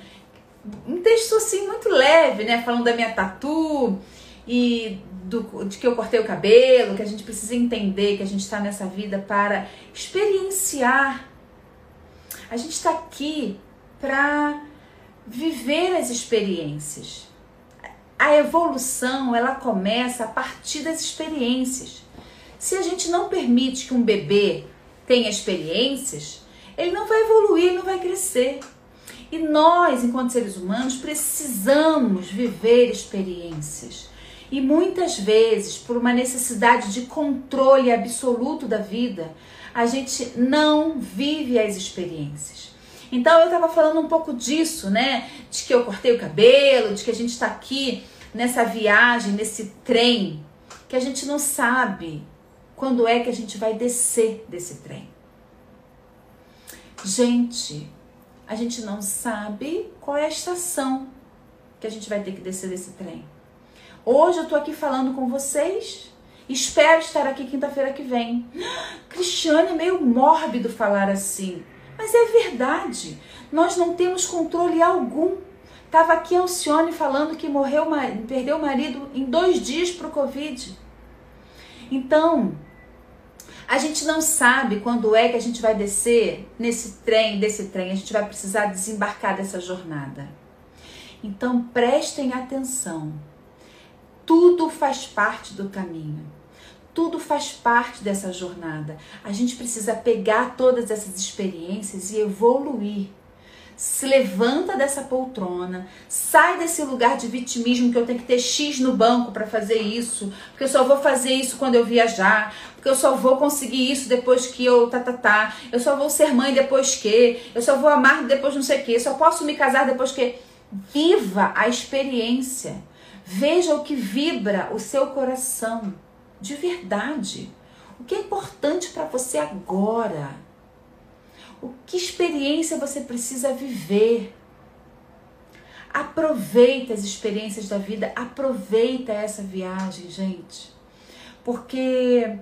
um texto assim muito leve, né, falando da minha tatu, e do, de que eu cortei o cabelo, que a gente precisa entender que a gente está nessa vida para experienciar. A gente está aqui para viver as experiências. A evolução ela começa a partir das experiências. Se a gente não permite que um bebê tenha experiências, ele não vai evoluir, não vai crescer. E nós, enquanto seres humanos, precisamos viver experiências. E muitas vezes, por uma necessidade de controle absoluto da vida, a gente não vive as experiências. Então eu estava falando um pouco disso, né? De que eu cortei o cabelo, de que a gente está aqui nessa viagem, nesse trem, que a gente não sabe quando é que a gente vai descer desse trem. Gente, a gente não sabe qual é a estação que a gente vai ter que descer desse trem. Hoje eu tô aqui falando com vocês. Espero estar aqui quinta-feira que vem. Cristiane, é meio mórbido falar assim. Mas é verdade. Nós não temos controle algum. Tava aqui Alcione falando que morreu, perdeu o marido em dois dias pro Covid. Então, a gente não sabe quando é que a gente vai descer nesse trem, desse trem. A gente vai precisar desembarcar dessa jornada. Então prestem atenção. Tudo faz parte do caminho. Tudo faz parte dessa jornada. A gente precisa pegar todas essas experiências e evoluir. Se levanta dessa poltrona, sai desse lugar de vitimismo que eu tenho que ter X no banco para fazer isso, porque eu só vou fazer isso quando eu viajar, porque eu só vou conseguir isso depois que eu tá tá tá, eu só vou ser mãe depois que, eu só vou amar depois não sei o que, eu só posso me casar depois que viva a experiência. Veja o que vibra o seu coração, de verdade. O que é importante para você agora? O que experiência você precisa viver? Aproveita as experiências da vida, aproveita essa viagem, gente. Porque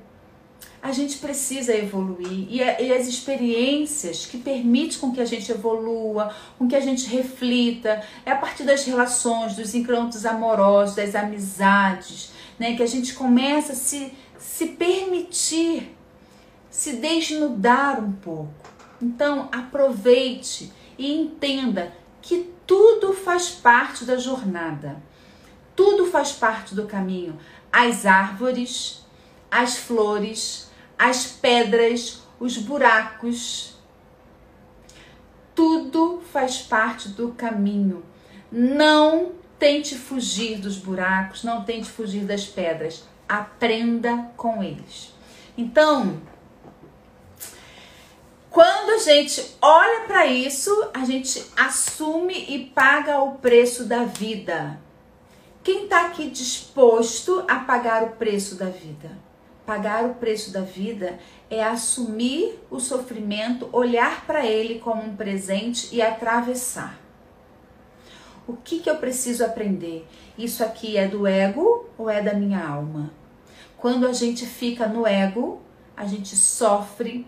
a gente precisa evoluir e, e, as experiências que permitem com que a gente evolua, com que a gente reflita, é a partir das relações, dos encantos amorosos, das amizades, né, que a gente começa a se, se permitir, se desnudar um pouco. Então, aproveite e entenda que tudo faz parte da jornada. Tudo faz parte do caminho. As árvores, as flores, as pedras, os buracos. Tudo faz parte do caminho. Não tente fugir dos buracos, não tente fugir das pedras. Aprenda com eles. Então, quando a gente olha para isso, a gente assume e paga o preço da vida. Quem está aqui disposto a pagar o preço da vida? Pagar o preço da vida é assumir o sofrimento, olhar para ele como um presente e atravessar. O que, que eu preciso aprender? Isso aqui é do ego ou é da minha alma? Quando a gente fica no ego, a gente sofre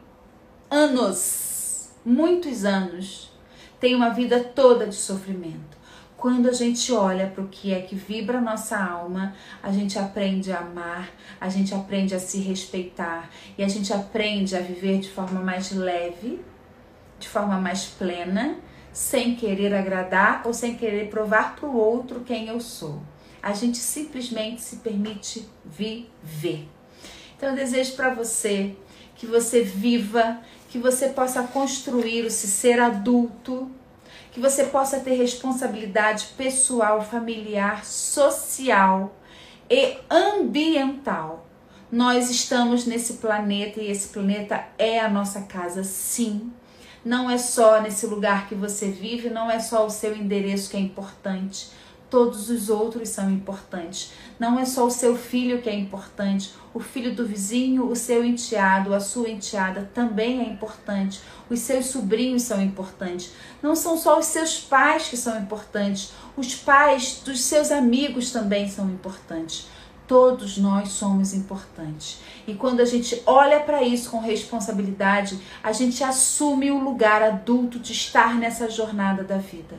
anos, muitos anos, tem uma vida toda de sofrimento. Quando a gente olha para o que é que vibra a nossa alma, a gente aprende a amar, a gente aprende a se respeitar e a gente aprende a viver de forma mais leve, de forma mais plena, sem querer agradar ou sem querer provar para o outro quem eu sou. A gente simplesmente se permite viver. Então eu desejo para você que você viva, que você possa construir o se ser adulto que você possa ter responsabilidade pessoal, familiar, social e ambiental. Nós estamos nesse planeta e esse planeta é a nossa casa, sim. Não é só nesse lugar que você vive, não é só o seu endereço que é importante todos os outros são importantes. Não é só o seu filho que é importante, o filho do vizinho, o seu enteado, a sua enteada também é importante. Os seus sobrinhos são importantes. Não são só os seus pais que são importantes, os pais dos seus amigos também são importantes. Todos nós somos importantes. E quando a gente olha para isso com responsabilidade, a gente assume o lugar adulto de estar nessa jornada da vida.